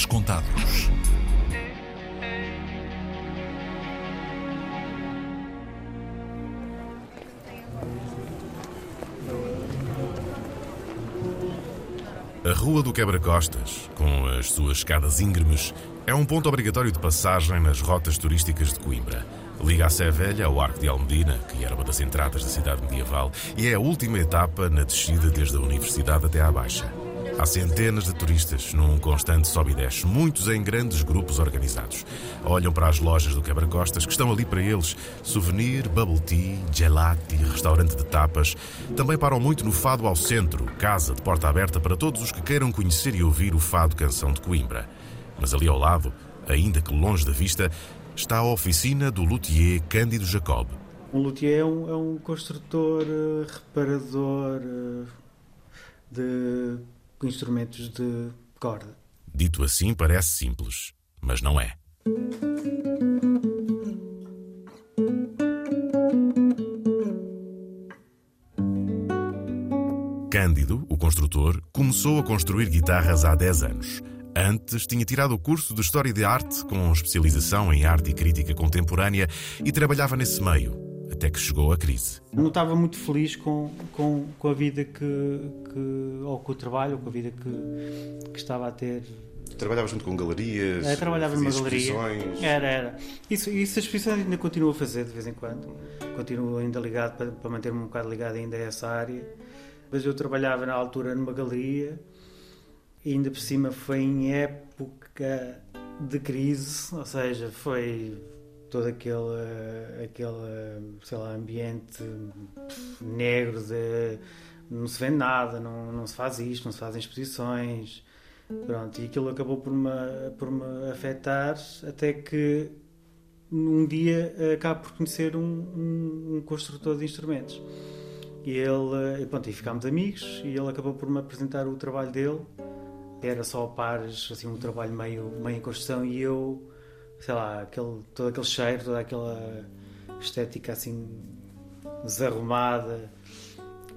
dias contados. A Rua do Quebra-Costas, com as suas escadas íngremes, é um ponto obrigatório de passagem nas rotas turísticas de Coimbra. Liga a Sé Velha ao Arco de Almedina, que era uma das entradas da cidade medieval, e é a última etapa na descida desde a Universidade até à Baixa. Há centenas de turistas num constante sobe e desce, muitos em grandes grupos organizados. Olham para as lojas do Quebra-Costas que estão ali para eles: souvenir, bubble tea, gelati, restaurante de tapas. Também param muito no Fado ao Centro, casa de porta aberta para todos os que queiram conhecer e ouvir o Fado Canção de Coimbra. Mas ali ao lado, ainda que longe da vista, está a oficina do luthier Cândido Jacob. Um luthier é um, é um construtor, uh, reparador uh, de instrumentos de corda. Dito assim, parece simples, mas não é. Cândido, o construtor, começou a construir guitarras há 10 anos. Antes, tinha tirado o curso de História de Arte, com especialização em arte e crítica contemporânea, e trabalhava nesse meio, até que chegou a crise. Não estava muito feliz com, com, com a vida que, que. ou com o trabalho, ou com a vida que, que estava a ter. Trabalhavas muito com galerias? É, trabalhava numa galeria. Exposições. Era, era. Isso, isso as exposições ainda continuo a fazer de vez em quando. Continuo ainda ligado para, para manter-me um bocado ligado ainda a essa área. Mas eu trabalhava na altura numa galeria e ainda por cima foi em época de crise, ou seja, foi todo aquele, aquele sei lá, ambiente negro de não se vende nada, não, não se faz isto, não se fazem exposições. Pronto, e aquilo acabou por me, por me afetar até que um dia acabo por conhecer um, um, um construtor de instrumentos. E ele, e pronto, e ficámos amigos e ele acabou por me apresentar o trabalho dele. Era só pares, assim, um trabalho meio, meio em construção e eu sei lá, aquele, todo aquele cheiro, toda aquela estética assim desarrumada,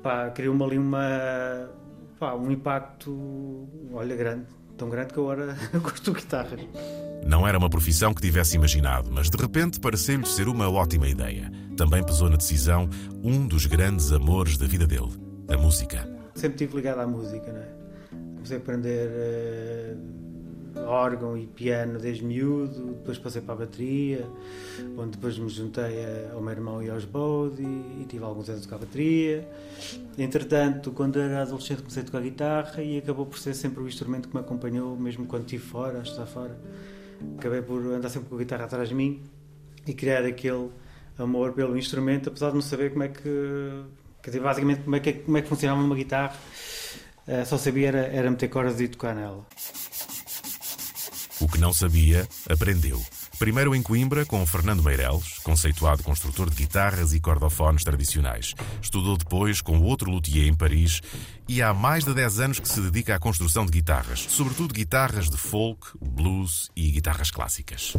pá, criou-me ali uma, pá, um impacto, olha, grande, tão grande que agora gosto de guitarras. Não era uma profissão que tivesse imaginado, mas de repente pareceu-lhe ser uma ótima ideia. Também pesou na decisão um dos grandes amores da vida dele, a música. Sempre estive ligado à música, não é? Comecei a aprender uh, órgão e piano desde miúdo, depois passei para a bateria, onde depois me juntei ao meu irmão e aos Bode e, tive alguns anos a bateria. Entretanto, quando era adolescente comecei a tocar guitarra e acabou por ser sempre o instrumento que me acompanhou, mesmo quando estive fora, a estar fora. Acabei por andar sempre com a guitarra atrás de mim e criar aquele amor pelo instrumento, apesar de não saber como é que, quer dizer, basicamente como é que, como é que funcionava uma guitarra, uh, só sabia era, era meter cordas e tocar nela. O que não sabia, aprendeu. Primeiro em Coimbra, com Fernando Meireles, conceituado construtor de guitarras e cordofones tradicionais. Estudou depois com outro luthier em Paris e há mais de 10 anos que se dedica à construção de guitarras, sobretudo guitarras de folk, blues e guitarras clássicas.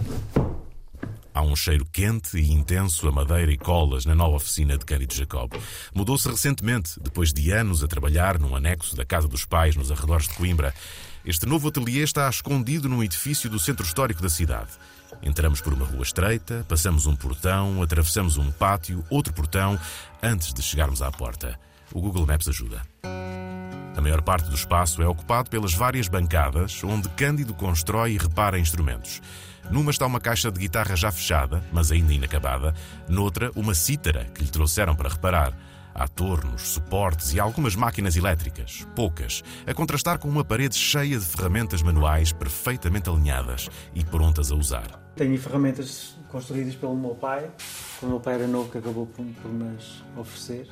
Há um cheiro quente e intenso a madeira e colas na nova oficina de Cândido Jacob. Mudou-se recentemente, depois de anos a trabalhar num anexo da casa dos pais nos arredores de Coimbra. Este novo ateliê está escondido num edifício do centro histórico da cidade. Entramos por uma rua estreita, passamos um portão, atravessamos um pátio, outro portão, antes de chegarmos à porta. O Google Maps ajuda. A maior parte do espaço é ocupado pelas várias bancadas onde Cândido constrói e repara instrumentos. Numa está uma caixa de guitarra já fechada, mas ainda inacabada. Noutra, uma cítara que lhe trouxeram para reparar. Há tornos, suportes e algumas máquinas elétricas, poucas, a contrastar com uma parede cheia de ferramentas manuais perfeitamente alinhadas e prontas a usar. Tenho ferramentas construídas pelo meu pai, quando o meu pai era novo, que acabou por, por me oferecer,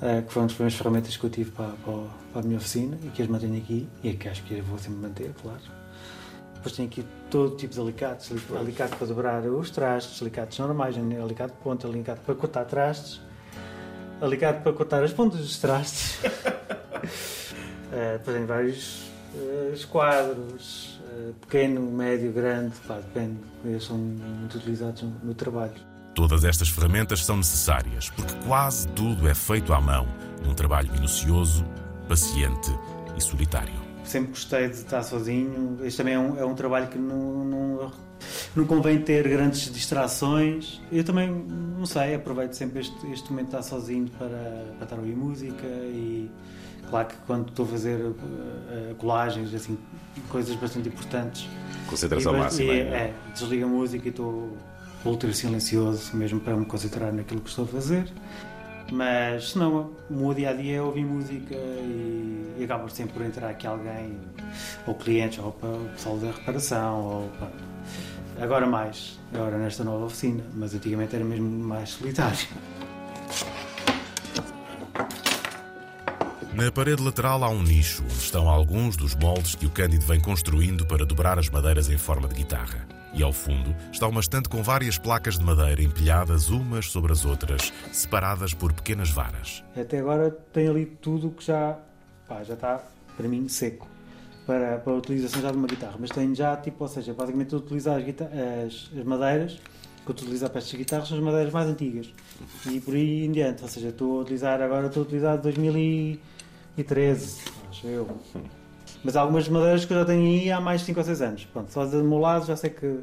uh, que foram as primeiras ferramentas que eu tive para, para, para, a minha oficina e que as mantenho aqui e que acho que vou sempre manter, claro. Depois tenho aqui todo tipo de alicates, alicate para dobrar os trastes, alicates normais, alicate de ponta, alicate para cortar trastes, alicate para cortar as pontas dos trastes. uh, depois tenho vários uh, esquadros, uh, pequeno, médio, grande, pá, depende, eles são muito utilizados no, no trabalho. Todas estas ferramentas são necessárias, porque quase tudo é feito à mão, num trabalho minucioso, paciente e solitário. sempre gostei de estar sozinho. Este também é um, é um trabalho que não, não, não convém ter grandes distrações. Eu também, não sei, aproveito sempre este, este momento de estar sozinho para, para estar a ouvir música e claro que quando estou a fazer uh, colagens, assim, coisas bastante importantes. Concentração e, máxima. E, é, é, desligo a música e estou ultra silencioso, mesmo para me concentrar naquilo que estou a fazer. Mas se não, o meu dia a dia é ouvir música e, e acaba sempre por entrar aqui alguém, ou clientes, ou para o pessoal da reparação, ou agora mais, agora nesta nova oficina, mas antigamente era mesmo mais solitário. Na parede lateral há um nicho onde estão alguns dos moldes que o Cândido vem construindo para dobrar as madeiras em forma de guitarra. E ao fundo está uma estante com várias placas de madeira empilhadas umas sobre as outras, separadas por pequenas varas. Até agora tem ali tudo que já, pá, já está, para mim, seco para, para a utilização já de uma guitarra. Mas tenho já, tipo, ou seja, basicamente utilizar as, as, as madeiras que eu utilizo para estas guitarras são as madeiras mais antigas. E por aí em diante, ou seja, estou a utilizar agora, estou a utilizar 2013, acho eu. Mas há algumas madeiras que eu já tenho aí há mais de 5 ou 6 anos. Pronto, só do meu lado já sei que,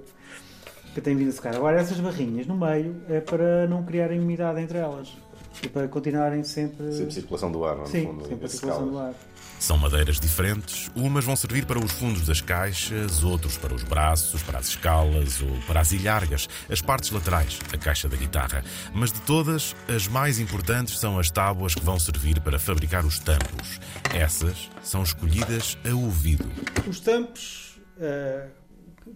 que tem vindo a secar. Agora essas barrinhas no meio é para não criarem umidade entre elas. E para continuarem sempre... Sempre circulação do ar, não é? Sim, fundo, sempre a circulação do ar. São madeiras diferentes, umas vão servir para os fundos das caixas, outros para os braços, para as escalas ou para as ilhargas, as partes laterais da caixa da guitarra. Mas de todas, as mais importantes são as tábuas que vão servir para fabricar os tampos. Essas são escolhidas a ouvido. Os tampos uh,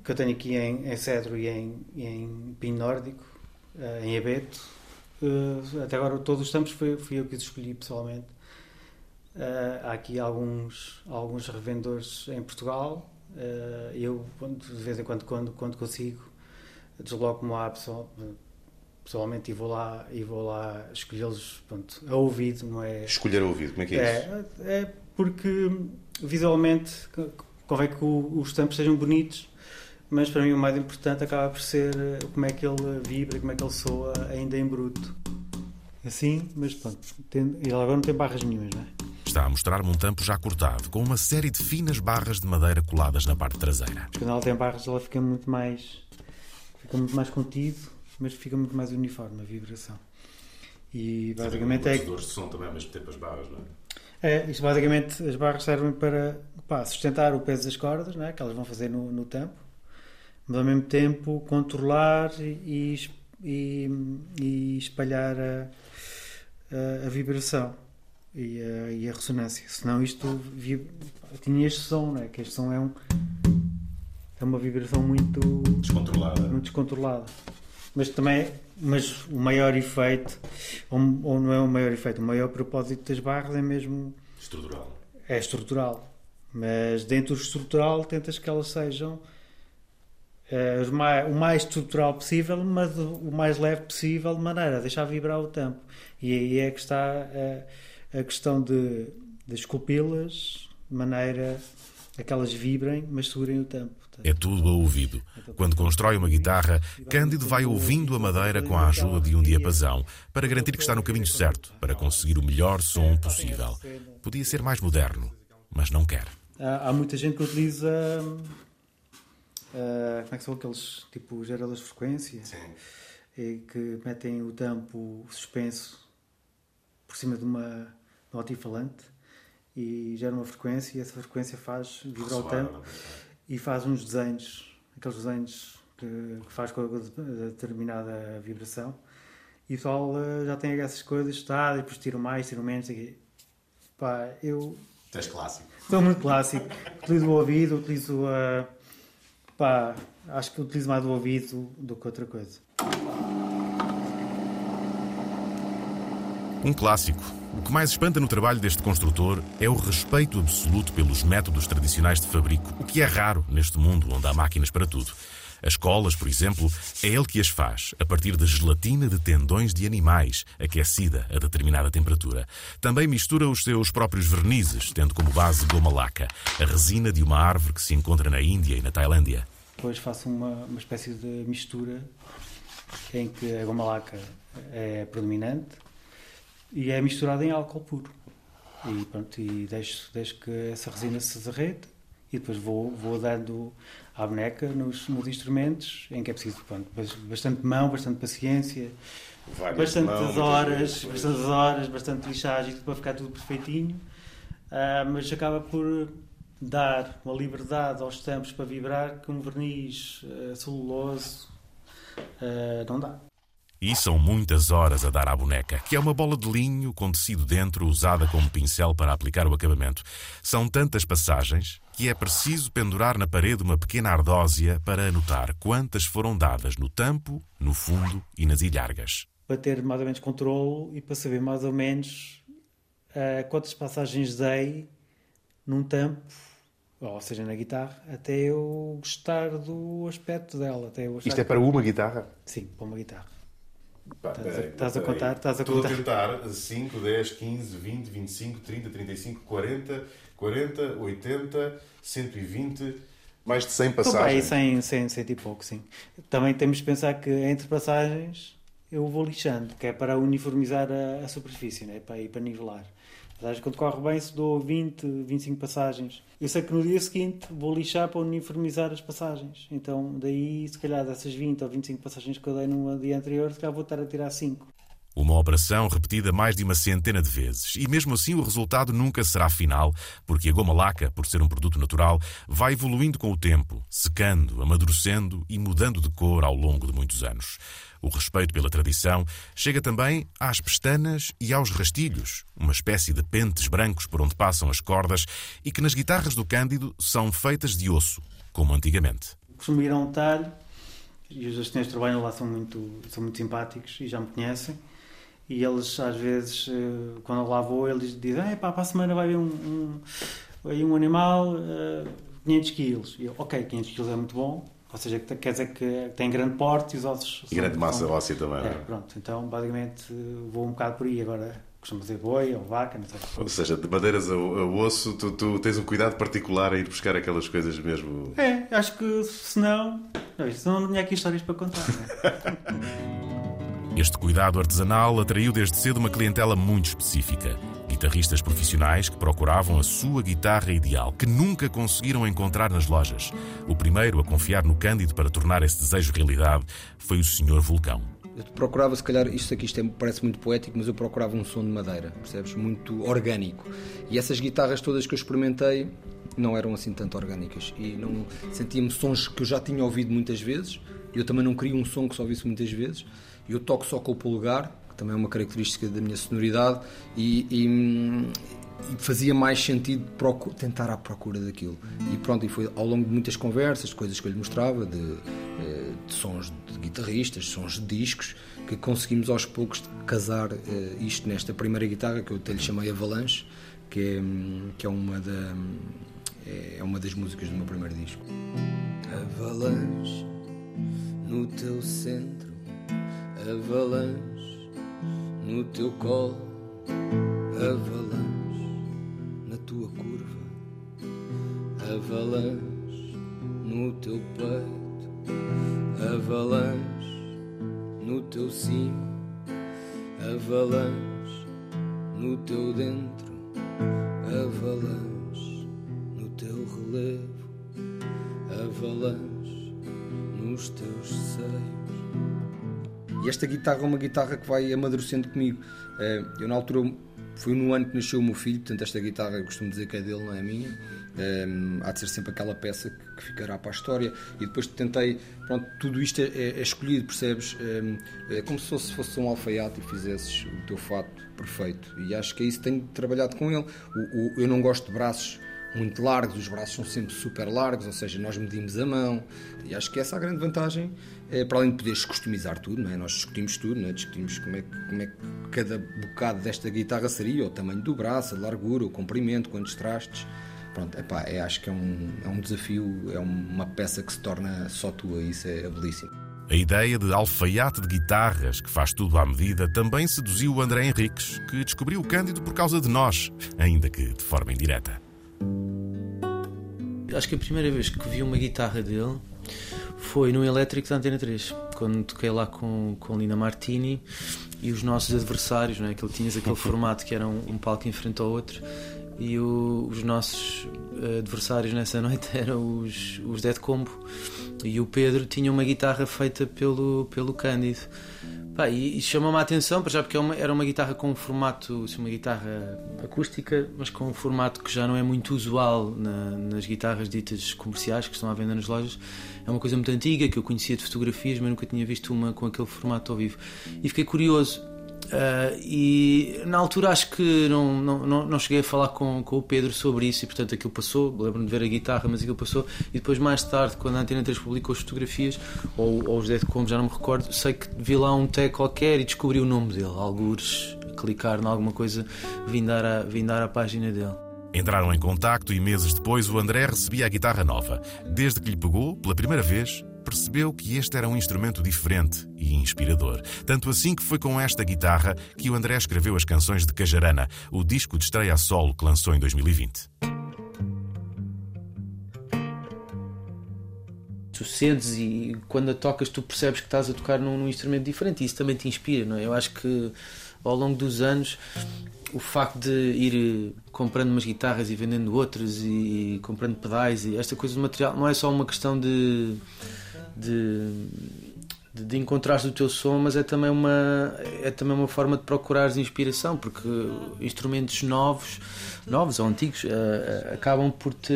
que eu tenho aqui em, em cedro e em, em pinho nórdico, uh, em abeto, uh, até agora todos os tampos fui, fui eu que os escolhi pessoalmente. Uh, há aqui alguns, alguns revendedores em Portugal. Uh, eu, de vez em quando, quando, quando consigo, desloco-me lá pessoal, pessoalmente e vou lá, e vou lá escolhê-los a ouvido, não é? Escolher a ouvido, como é que é, é isso? É porque visualmente convém que o, os tampos sejam bonitos, mas para mim o mais importante acaba por ser eh, como é que ele vibra, como é que ele soa ainda em bruto. Assim, mas pronto, tem, ele agora não tem barras nenhumas, não é? Está a mostrar-me um tampo já cortado, com uma série de finas barras de madeira coladas na parte traseira. Quando ela tem barras, ela fica muito mais. fica muito mais contido, mas fica muito mais uniforme a vibração. E basicamente é. Os de som também ao mesmo tempo as barras, não é? É, isto basicamente as barras servem para pá, sustentar o peso das cordas, não é? que elas vão fazer no, no tampo, mas ao mesmo tempo controlar e, e, e espalhar a, a, a vibração e a, e a ressonância. Senão isto tinha este som, não é? que este som é, um, é uma vibração muito descontrolada. Muito descontrolada. Mas também mas o maior efeito, ou, ou não é o maior efeito, o maior propósito das barras é mesmo estrutural. É estrutural. Mas dentro do estrutural tentas que elas sejam uh, o mais estrutural possível, mas o mais leve possível, de maneira a deixar vibrar o tampo. E aí é que está uh, a questão de, de esculpi-las de maneira a que elas vibrem, mas segurem o tempo. É tudo a ouvido. Quando constrói uma guitarra, Cândido vai ouvindo a madeira com a ajuda de um diapasão para garantir que está no caminho certo, para conseguir o melhor som possível. Podia ser mais moderno, mas não quer. Há, há muita gente que utiliza. Uh, como é que são aqueles tipo geradores de frequência? Sim. E que metem o tampo suspenso por cima de uma no altifalante e gera uma frequência e essa frequência faz vibrar o tampo e faz uns desenhos, aqueles desenhos que, que faz com a determinada vibração. E o pessoal uh, já tem essas coisas, está, depois tiro mais, tiro menos. E, pá, eu. Tens clássico. Estou muito clássico. utilizo o ouvido, utilizo a. Pá, acho que utilizo mais o ouvido do que outra coisa. Um clássico. O que mais espanta no trabalho deste construtor é o respeito absoluto pelos métodos tradicionais de fabrico, o que é raro neste mundo onde há máquinas para tudo. As colas, por exemplo, é ele que as faz, a partir de gelatina de tendões de animais, aquecida a determinada temperatura. Também mistura os seus próprios vernizes, tendo como base goma laca, a resina de uma árvore que se encontra na Índia e na Tailândia. Depois faço uma, uma espécie de mistura em que a goma laca é predominante e é misturado em álcool puro. E pronto, e deixo, deixo que essa resina se derreta e depois vou, vou dando à boneca nos, nos instrumentos, em que é preciso pronto, bastante mão, bastante paciência, Várias bastantes mãos, horas, bastantes horas, bastante lixagem para ficar tudo perfeitinho. Ah, mas acaba por dar uma liberdade aos estampos para vibrar que um verniz ah, celuloso ah, não dá. E são muitas horas a dar à boneca, que é uma bola de linho com tecido dentro usada como pincel para aplicar o acabamento. São tantas passagens que é preciso pendurar na parede uma pequena ardósia para anotar quantas foram dadas no tampo, no fundo e nas ilhargas. Para ter mais ou menos controle e para saber mais ou menos uh, quantas passagens dei num tampo, ou seja, na guitarra, até eu gostar do aspecto dela. Até eu Isto é que- para uma guitarra? Sim, para uma guitarra. Estás a- peraí, estás a contar, a Estou contar. a tentar 5, 10, 15, 20, 25, 30, 35, 40, 40, 80, 120. Mais de 100 Então, passagens. sem, sem, cento e pouco, sim. Também temos de pensar que entre passagens eu vou lixando, que é para uniformizar a, a superfície, né? para, e para nivelar. Quando corre bem, se dou 20, 25 passagens. Eu sei que no dia seguinte vou lixar para uniformizar as passagens. Então, daí, se calhar, dessas 20 ou 25 passagens que eu dei no dia anterior, se calhar vou estar a tirar 5. Uma operação repetida mais de uma centena de vezes. E mesmo assim o resultado nunca será final, porque a goma laca, por ser um produto natural, vai evoluindo com o tempo, secando, amadurecendo e mudando de cor ao longo de muitos anos. O respeito pela tradição chega também às pestanas e aos rastilhos, uma espécie de pentes brancos por onde passam as cordas e que nas guitarras do Cândido são feitas de osso, como antigamente. costumo ir a um talho e os senhores que trabalham lá são muito, são muito simpáticos e já me conhecem. E eles, às vezes, eh, quando eu lá vou, eles dizem: "Ah, pá, para a semana vai haver um, um, um animal, eh, 500 quilos. E eu, ok, 500 quilos é muito bom. Ou seja, que quer dizer que tem grande porte e os ossos. E grande massa são- óssea também. É, é? pronto. Então, basicamente, vou um bocado por aí. Agora, costumo dizer boi ou vaca, não sei. Ou seja, de madeiras a, osso, tu, tu tens um cuidado particular a ir buscar aquelas coisas mesmo. É, acho que se não. não, Senão não tinha aqui histórias para contar. Né? Este cuidado artesanal atraiu desde cedo uma clientela muito específica. Guitarristas profissionais que procuravam a sua guitarra ideal, que nunca conseguiram encontrar nas lojas. O primeiro a confiar no Cândido para tornar esse desejo realidade foi o Sr. Vulcão. Eu procurava, se calhar, isto aqui isto é- parece muito poético, mas eu procurava um som de madeira, percebes? Muito orgânico. E essas guitarras todas que eu experimentei não eram assim tanto orgânicas. E não sentia-me sons que eu já tinha ouvido muitas vezes. Eu também não queria um som que só ouvisse muitas vezes. Eu toco só com o polegar, que também é uma característica da minha sonoridade, e, e, e fazia mais sentido tentar à procura daquilo. E pronto, e foi ao longo de muitas conversas, coisas que eu lhe mostrava, de, eh, de sons de guitarristas, sons de discos, que conseguimos aos poucos casar eh, isto nesta primeira guitarra que eu até lhe chamei Avalanche, que é, que é, uma, da, é uma das músicas do meu primeiro disco. Avalanche no teu centro, avalanche no teu colo, avalanche na tua curva, avalanche no teu peito, avalanche no teu cimo, avalanche no teu dentro, avalanche no teu relevo, avalanche nos teus seios. E esta guitarra é uma guitarra que vai amadurecendo comigo. Eh, Eu, na altura, foi no ano que nasceu o meu filho, portanto, esta guitarra eu costumo dizer que é dele, não é minha. Eh, há de ser sempre aquela peça que, ficará para a história. E depois tentei, pronto, tudo isto é, é- é escolhido, percebes? Eh, É como se fosse, fosse um alfaiate e fizesses o teu fato perfeito. E acho que é isso tenho trabalhado com ele. Eu não gosto de braços muito largos, os braços são sempre super largos, ou seja, nós medimos a mão. E acho que essa é a grande vantagem, é, para além de poderes customizar tudo, não é? nós discutimos tudo, não é? discutimos como é, que- como é que cada bocado desta guitarra seria, o tamanho do braço, a largura, o comprimento, quantos trastes. Pronto, epá, é, acho que é um, é um desafio, é uma peça que se torna só tua, isso é belíssimo. A ideia de alfaiate de guitarras, que faz tudo à medida, também seduziu o André Henriques, que descobriu o Cândido por causa de nós, ainda que de forma indireta. Acho que a primeira vez que vi uma guitarra dele foi no elétrico da Antena 3. quando toquei lá com, com Lina Martini e os nossos adversários, não é? Aquilo, tinhas aquele formato que era um, um palco em frente ao outro e o, os nossos adversários nessa noite eram os, os Dead Combo e o Pedro tinha uma guitarra feita pelo, pelo Cândido. Pá, e, e chamou-me a atenção, já porque é era uma guitarra com um formato, assim, uma guitarra acústica, mas com um formato que já não é muito usual na, nas guitarras ditas comerciais que estão à venda nas lojas. É uma coisa muito antiga que eu conhecia de fotografias, mas nunca tinha visto uma com aquele formato ao vivo. E fiquei curioso Uh, e na altura acho que não, não, não, cheguei a falar com, com o Pedro sobre isso e portanto aquilo passou, lembro-me de ver a guitarra, mas aquilo passou e depois mais tarde, quando a Antena 3 publicou as fotografias, ou, ou os Dead Como, já não me recordo, sei que vi lá um tag qualquer e descobri o nome dele, algures, clicar em alguma coisa, vindar a, vindar a página dele. Entraram em contacto e meses depois o André recebia a guitarra nova. Desde que lhe pegou, pela primeira vez, percebeu que este era um instrumento diferente e inspirador. Tanto assim que foi com esta guitarra que o André escreveu as canções de Cajarana, o disco de estreia a solo que lançou em 2020. Tu sentes e quando tocas tu percebes que estás a tocar num, num instrumento diferente e isso também te inspira, não é? Eu acho que ao longo dos anos o facto de ir comprando umas guitarras e vendendo outras e, comprando pedais e esta coisa de material não é só uma questão de de, de, de encontrares o teu som, mas é também uma é também uma forma de procurares inspiração, porque instrumentos novos novos ou antigos, uh, acabam por, te,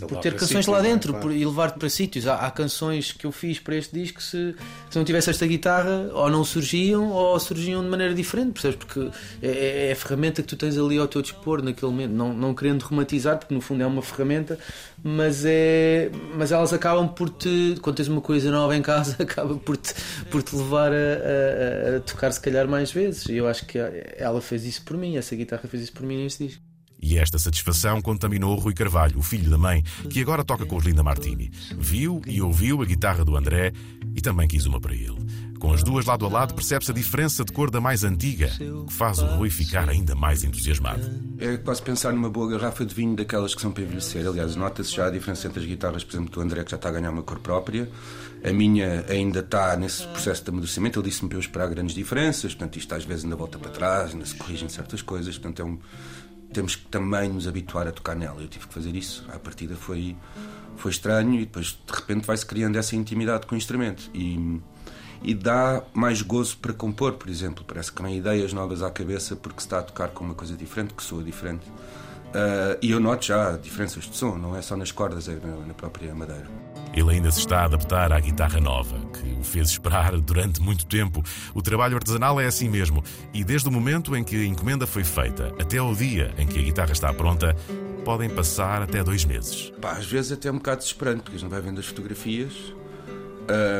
por ter canções lá é? dentro por, e levar-te para sítios. Há, há, canções que eu fiz para este disco se, se não tivesse esta guitarra, ou não surgiam, ou surgiam de maneira diferente, percebes? Porque é, é, é a ferramenta que tu tens ali ao teu dispor naquele momento, não, não querendo romantizar, porque no fundo é uma ferramenta, mas, é, mas elas acabam por te, quando tens uma coisa nova em casa, acaba por te, por te levar a, a, a tocar se calhar mais vezes. E eu acho que ela fez isso por mim, essa guitarra fez isso por mim neste disco. E esta satisfação contaminou Rui Carvalho, o filho da mãe, que agora toca com os Linda Martini. Viu e ouviu a guitarra do André e também quis uma para ele. Com as duas lado a lado, percebe-se a diferença de cor da mais antiga, que faz o Rui ficar ainda mais entusiasmado. É quase pensar numa boa garrafa de vinho daquelas que são para envelhecer. Aliás, nota-se já a diferença entre as guitarras, por exemplo, do André, que já está a ganhar uma cor própria. A minha ainda está nesse processo de amadurecimento. Ele disse-me para eu esperar grandes diferenças. Portanto, isto às vezes ainda volta para trás, ainda se corrigem certas coisas. Portanto, é um temos que também nos habituar a tocar nela. Eu tive que fazer isso. À partida foi, foi estranho e depois de repente vai-se criando essa intimidade com o instrumento. E, e dá mais gozo para compor, por exemplo. Parece que vem ideias novas à cabeça porque se está a tocar com uma coisa diferente, que soa diferente. Uh, e eu noto já diferenças de som, não é só nas cordas, é na, própria madeira. Ele ainda se está a adaptar à guitarra nova, que o fez esperar durante muito tempo. O trabalho artesanal é assim mesmo, e desde o momento em que a encomenda foi feita até ao dia em que a guitarra está pronta, podem passar até dois meses. Pá, às vezes até é um bocado desesperante, porque a gente não vai vendo as fotografias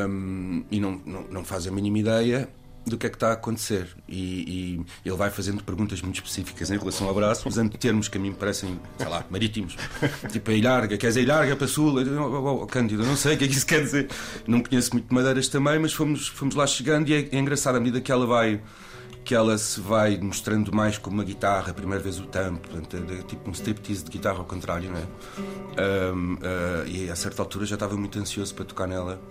um, e não, não, não faz a mínima ideia do que é que está a acontecer e, e, ele vai fazendo perguntas muito específicas em relação ao braço, usando termos que a mim parecem, sei lá, marítimos, tipo a ilharga, queres a ilharga para sul? Eu, oh, oh, Cândido, não sei o que é que isso quer dizer. Não conheço muito madeiras também, mas fomos, fomos lá chegando e é, é engraçado à medida que ela vai que ela se vai mostrando mais como uma guitarra, a primeira vez o tampo, é, é tipo um striptease de guitarra ao contrário, não é? Um, uh, e a certa altura já estava muito ansioso para tocar nela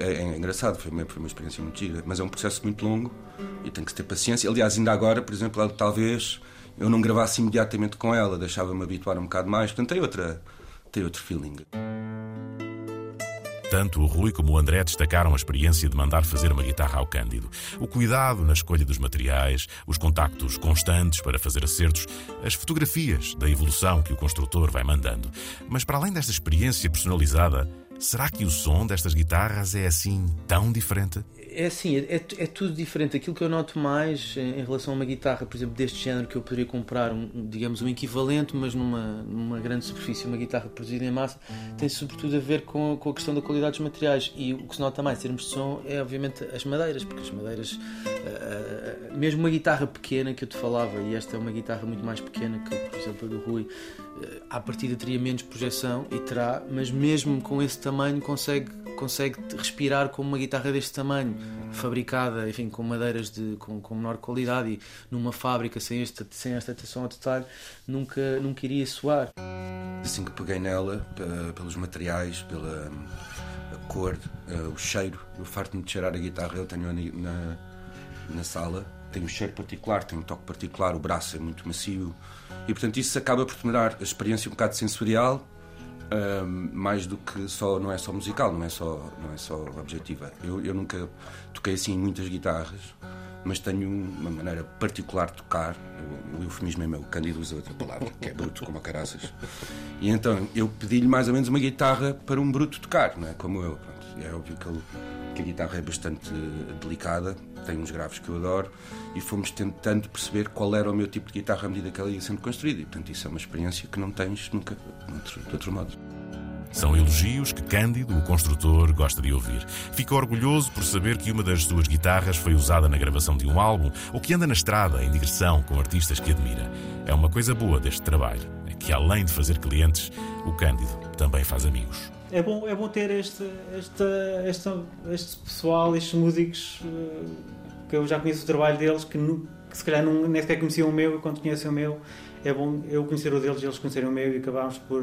é, é, engraçado, foi uma, foi uma experiência muito gira, mas é um processo muito longo e tem que ter paciência. Aliás, ainda agora, por exemplo, talvez eu não gravasse imediatamente com ela, deixava-me habituar um bocado mais, portanto tem, outra, tem outro feeling. Tanto o Rui como o André destacaram a experiência de mandar fazer uma guitarra ao Cândido. O cuidado na escolha dos materiais, os contactos constantes para fazer acertos, as fotografias da evolução que o construtor vai mandando. Mas para além desta experiência personalizada, Será que o som destas guitarras é assim tão diferente? É assim, é, é, é, tudo diferente. Aquilo que eu noto mais em, relação a uma guitarra, por exemplo, deste género, que eu poderia comprar, um, digamos, um equivalente, mas numa, numa grande superfície, uma guitarra produzida em massa, tem sobretudo a ver com, com a questão da qualidade dos materiais. E o que se nota mais em termos de som é, obviamente, as madeiras, porque as madeiras, uh, mesmo uma guitarra pequena que eu te falava, e esta é uma guitarra muito mais pequena que, por exemplo, a do Rui, uh, à partida teria menos projeção e terá, mas mesmo com esse tamanho consegue, consegue respirar como uma guitarra deste tamanho, fabricada enfim, com madeiras de, com, com menor qualidade e numa fábrica sem, este, sem esta atenção ao detalhe, nunca, nunca iria soar. Assim que peguei nela, pelos materiais, pela cor, o cheiro. Eu farto-me de cheirar a guitarra, eu tenho na, na sala. Tem um cheiro particular, tem um toque particular, o braço é muito macio. E portanto isso acaba por tornar a experiência um bocado sensorial, uh, mais do que só, não é só musical, não é só, não é só objetiva. Eu, eu nunca toquei assim muitas guitarras mas tenho uma maneira particular de tocar. O eufemismo é meu, Cândido usa outra palavra, que é bruto como a caraças. E então eu pedi-lhe mais ou menos uma guitarra para um bruto tocar, não é? Como eu. Pronto. É óbvio que, ele, que a guitarra é bastante delicada, tem uns graves que eu adoro, e fomos tentando perceber qual era o meu tipo de guitarra à medida que ela ia sendo construída. E portanto isso é uma experiência que não tens nunca de outro modo. São elogios que Cândido, o construtor, gosta de ouvir. Fica orgulhoso por saber que uma das suas guitarras foi usada na gravação de um álbum ou que anda na estrada em digressão com artistas que admira. É uma coisa boa deste trabalho, é que além de fazer clientes, o Cândido também faz amigos. É bom, é bom ter este, este, este, este pessoal, estes músicos, eh, que eu já conheço o trabalho deles, que, que se calhar não, nem sequer conheciam o meu, e quando conhecem o meu, é bom eu conhecer o deles e eles conhecerem o meu e acabámos por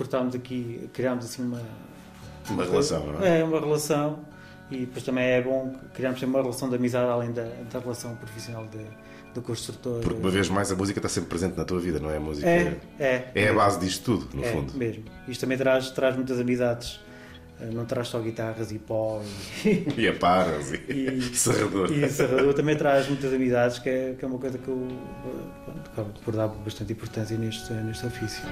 por estarmos aqui, criámos assim uma. Uma relação, não é? É, uma relação. E depois também é bom criarmos uma relação de amizade além da, da relação profissional de, do construtor. Porque uma vez mais a música está sempre presente na tua vida, não é? A música é, é, é a base disto tudo, no é, fundo. mesmo. Isto também traz, traz muitas amizades. Eh, não traz só guitarras e pó e, e aparas e, e serrador. E serrador também traz muitas amizades, que é, que é uma coisa que eu pronto, por dar bastante importância neste, neste ofício.